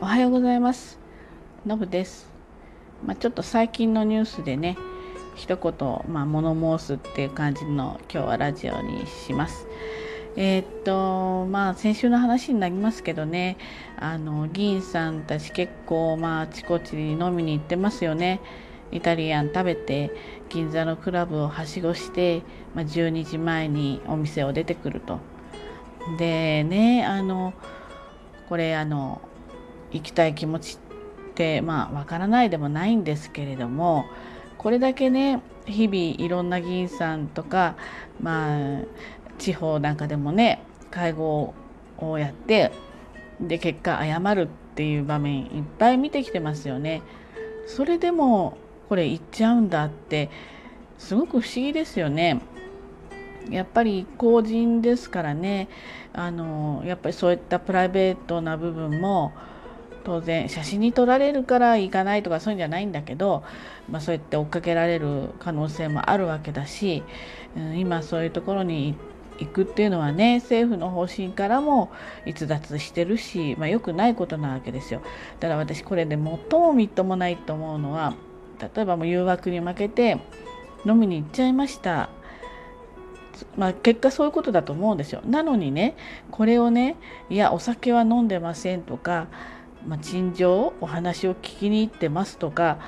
おはようございます。のぶです。まあ、ちょっと最近のニュースでね一言、まあ、物申すっていう感じの今日はラジオにします。えー、っとまあ先週の話になりますけどねあの議員さんたち結構まああちこちに飲みに行ってますよね。イタリアン食べて銀座のクラブをはしごして、まあ、12時前にお店を出てくると。でねあのこれあの行きたい気持ちってまあわからないでもないんですけれどもこれだけね日々いろんな議員さんとかまあ地方なんかでもね会合をやってで結果謝るっていう場面いっぱい見てきてますよね。それでもこれ言っちゃうんだってすごく不思議ですよね。やっぱり公人ですからねあのやっぱりそういったプライベートな部分も当然写真に撮られるから行かないとかそういうんじゃないんだけど、まあ、そうやって追っかけられる可能性もあるわけだし、うん、今そういうところに行くっていうのはね政府の方針からも逸脱してるし、まあ、よくないことなわけですよだから私これで最もみっともないと思うのは例えばもう誘惑に負けて飲みに行っちゃいましたまあ、結果そういうことだと思うんですよ。なのにねこれをねいやお酒は飲んでませんとか、まあ、陳情お話を聞きに行ってますとか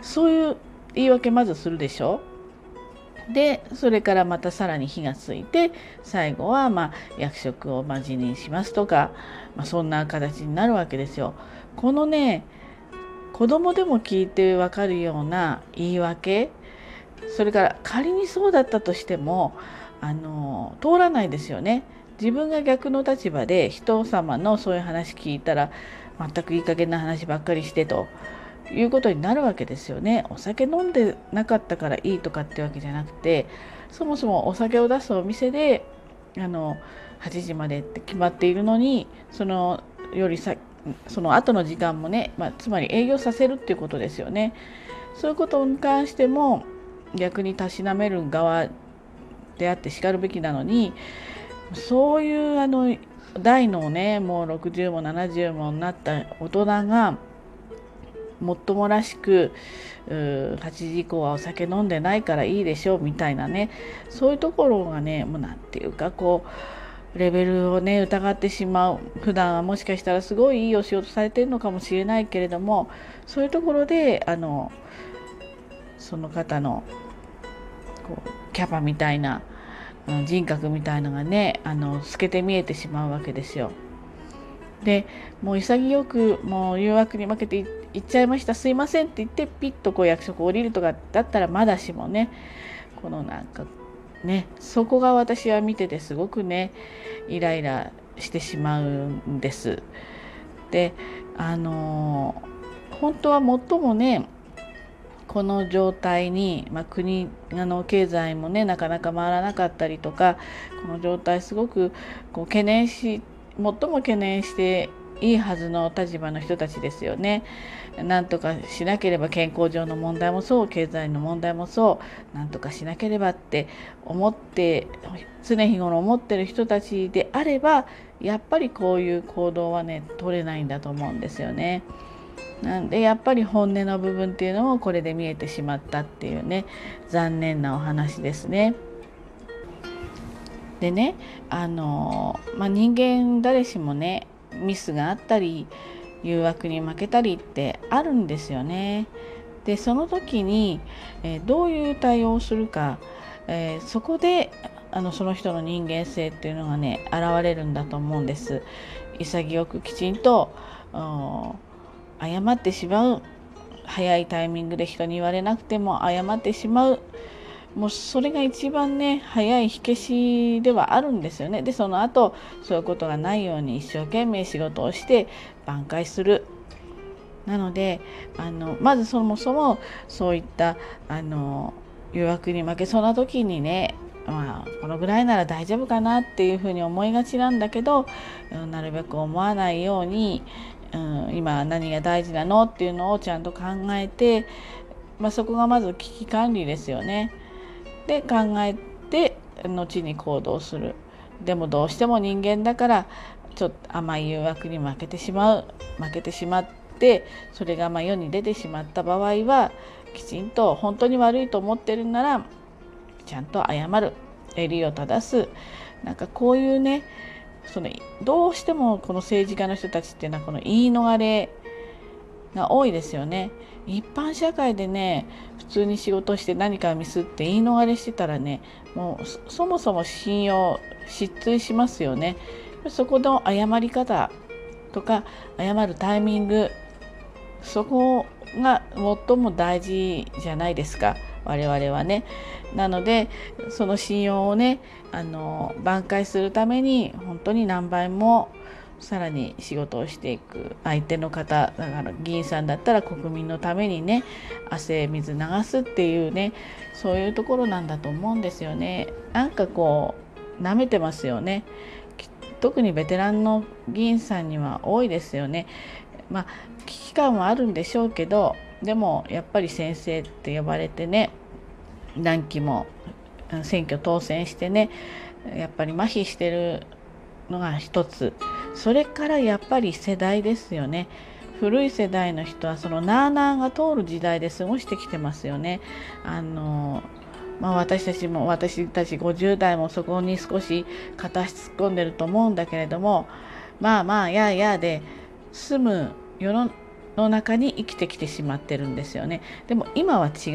そういう言い訳まずするでしょ？でそれからまたさらに火がついて最後はま役職をま辞任しますとか、まあ、そんな形になるわけですよ。このね子供でも聞いてわかるような言い訳それから仮にそうだったとしてもあの通らないですよね。自分が逆の立場で人様のそういう話聞いたら全くいい加減な話ばっかりしてということになるわけですよね。お酒飲んでなかったからいいとかってわけじゃなくてそもそもお酒を出すお店であの8時までって決まっているのにそのよりさその後の時間もね、まあ、つまり営業させるっていうことですよね。そういうことに関しても逆にたしなめる側であってしかるべきなのにそういうあの大のねもう60も70もなった大人がもっともらしく8時以降はお酒飲んでないからいいでしょうみたいなね。そういうところがねもう何て言うかこうレベルをね疑ってしまう。普段はもしかしたらすごいいいお仕事されてるのかもしれないけれどもそういうところであのその方のこうキャパみたいな人格みたいのがねあの透けて見えてしまうわけですよ。でもう潔くもう誘惑に負けて行っちゃいましたすいませんって言ってピッとこう役職降りるとかだったらまだしもねこのなんかねそこが私は見ててすごくねイライラしてしまうんです。であの本当は最もねこの状態に、まあ、国あの経済もねなかなか回らなかったりとかこの状態すごくこう懸念し最も懸念していいはずの立場の人たちですよね。なんとかしなければ健康上の問題もそう経済の問題もそうなんとかしなければって思って常日頃思ってる人たちであればやっぱりこういう行動はね取れないんだと思うんですよね。なんでやっぱり本音の部分っていうのもこれで見えてしまったっていうね残念なお話ですね。でねあの、まあ、人間誰しもねミスがあったり誘惑に負けたりってあるんですよね。でその時に、えー、どういう対応をするか、えー、そこであのその人の人間性っていうのがね現れるんだと思うんです。潔くきちんと謝ってしまう早いタイミングで人に言われなくても謝ってしまう。もうそれが一番ね早い火消しではあるんですよね。でその後そういうことがないように一生懸命仕事をして挽回する。なのであのまずそもそもそういったあの誘惑に負けそうな時にねまあ、このぐらいなら大丈夫かなっていうふうに思いがちなんだけど、なるべく思わないようにうん、今何が大事なのっていうのをちゃんと考えて、まあ、そこがまず危機管理ですよね。で考えて後に行動する。でもどうしても人間だからちょっと甘い誘惑に負けてしまう負けてしまってそれがま世に出てしまった場合はきちんと本当に悪いと思ってるならちゃんと謝る襟を正すなんかこういうねそのどうしてもこの政治家の人たちっていうのはこの言い逃れが多いですよね。一般社会でね普通に仕事して何かミスって言い逃れしてたらねもうそもそも信用失墜しますよね。そこの謝り方とか謝るタイミングそこが最も大事じゃないですか我々はね。なのでその信用をねあの挽回するために本当に何倍もさらに仕事をしていく相手の方だから議員さんだったら国民のためにね汗水流すっていうねそういうところなんだと思うんですよね。なんかこう舐めてますよね。特にベテランの議員さんには多いですよね。まあ危機感はあるんでしょうけどでもやっぱり先生って呼ばれてね何期も選挙当選してねやっぱり麻痺してるのが一つ。それからやっぱり世代ですよね。古い世代の人はそのなあなあが通る時代で過ごしてきてますよね。あのまあ、私たちも私たち50代もそこに少し片足突っ込んでると思うんだけれどもまあまあやあやあで済む世のの中に生きてきてしまってるんですよね。でも今は違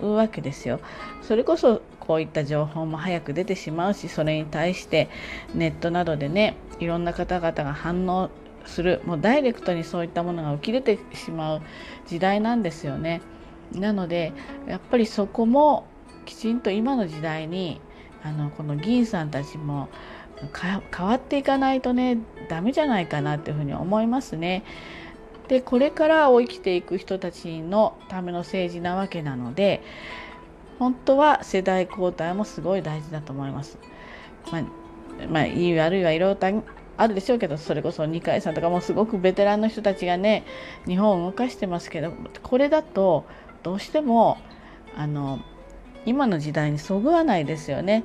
うわけですよ。それこそこういった情報も早く出てしまうしそれに対してネットなどでねいろんな方々が反応するもうダイレクトにそういったものが浮き出てしまう時代なんですよね。なのでやっぱりそこもきちんと今の時代にあのこの議員さんたちも変わっていかないとねダメじゃないかなっていうふうに思いますね。でこれからを生きていく人たちのための政治なわけなので本当は世代交代もすごい大事だと思います。まあ、まあ、いい悪いはいろいろあるでしょうけどそれこそ二階さんとかもすごくベテランの人たちがね日本を動かしてますけどこれだとどうしてもあの今の時代にそぐわないですよね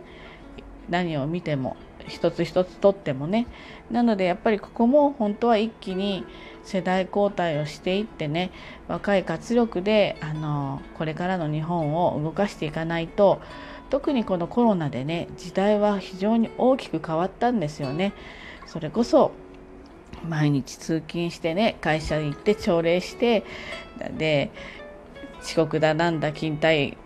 何を見ても一つ一つとってもねなのでやっぱりここも本当は一気に世代交代をしていってね若い活力であのこれからの日本を動かしていかないと特にこのコロナでね時代は非常に大きく変わったんですよね。それこそ毎日通勤してね会社に行って朝礼してで遅刻だなんだ勤怠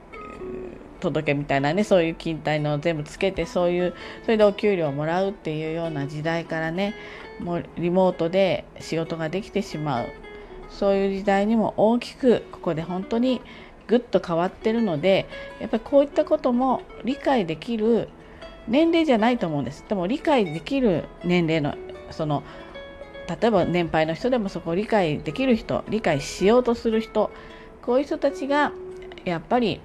届みたいなねそういう勤怠の全部つけてそういうそれでお給料をもらうっていうような時代からねもうリモートで仕事ができてしまう。そういう時代にも大きくここで本当にぐっと変わってるのでやっぱりこういったことも理解できる年齢じゃないと思うんです。でも理解できる年齢のその例えば年配の人でもそこを理解できる人理解しようとする人こういう人たちがやっぱり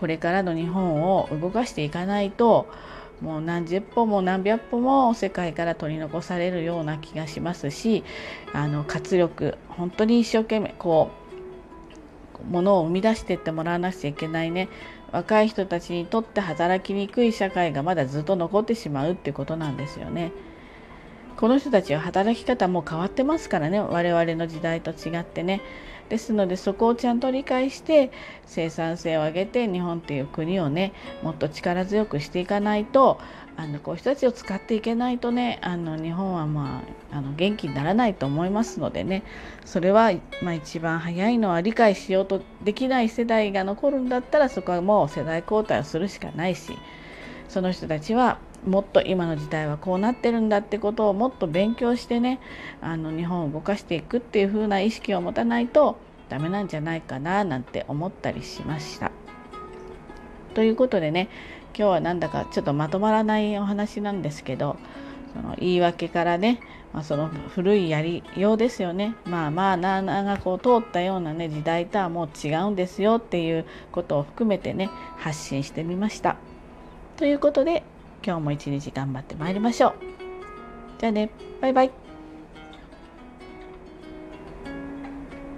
これからの日本を動かしていかないともう何十歩も何百歩も世界から取り残されるような気がしますしあの活力本当に一生懸命こうものを生み出していってもらわなくちゃいけないね。若い人たちにとって働きにくい社会がまだずっと残ってしまうってことなんですよね。この人たちは働き方も変わってますからね。我々の時代と違ってね。ですのでそこをちゃんと理解して生産性を上げて日本っていう国をねもっと力強くしていかないとあのこういう人たちを使っていけないとねあの日本はまああの元気にならないと思いますのでね。それは、まあ、一番早いのは理解しようとできない世代が残るんだったらそこはもう世代交代をするしかないしその人たちはもっと今の時代はこうなってるんだってことをもっと勉強してねあの日本を動かしていくっていう風な意識を持たないとダメなんじゃないかななんて思ったりしました。ということでね今日はなんだかちょっとまとまらないお話なんですけどその言い訳からね、まあ、その古いやりようですよねまあまあなあなあがこう通ったようなね時代とはもう違うんですよっていうことを含めてね発信してみました。ということで今日も一日頑張ってまいりましょう。じゃあね、バイバイ。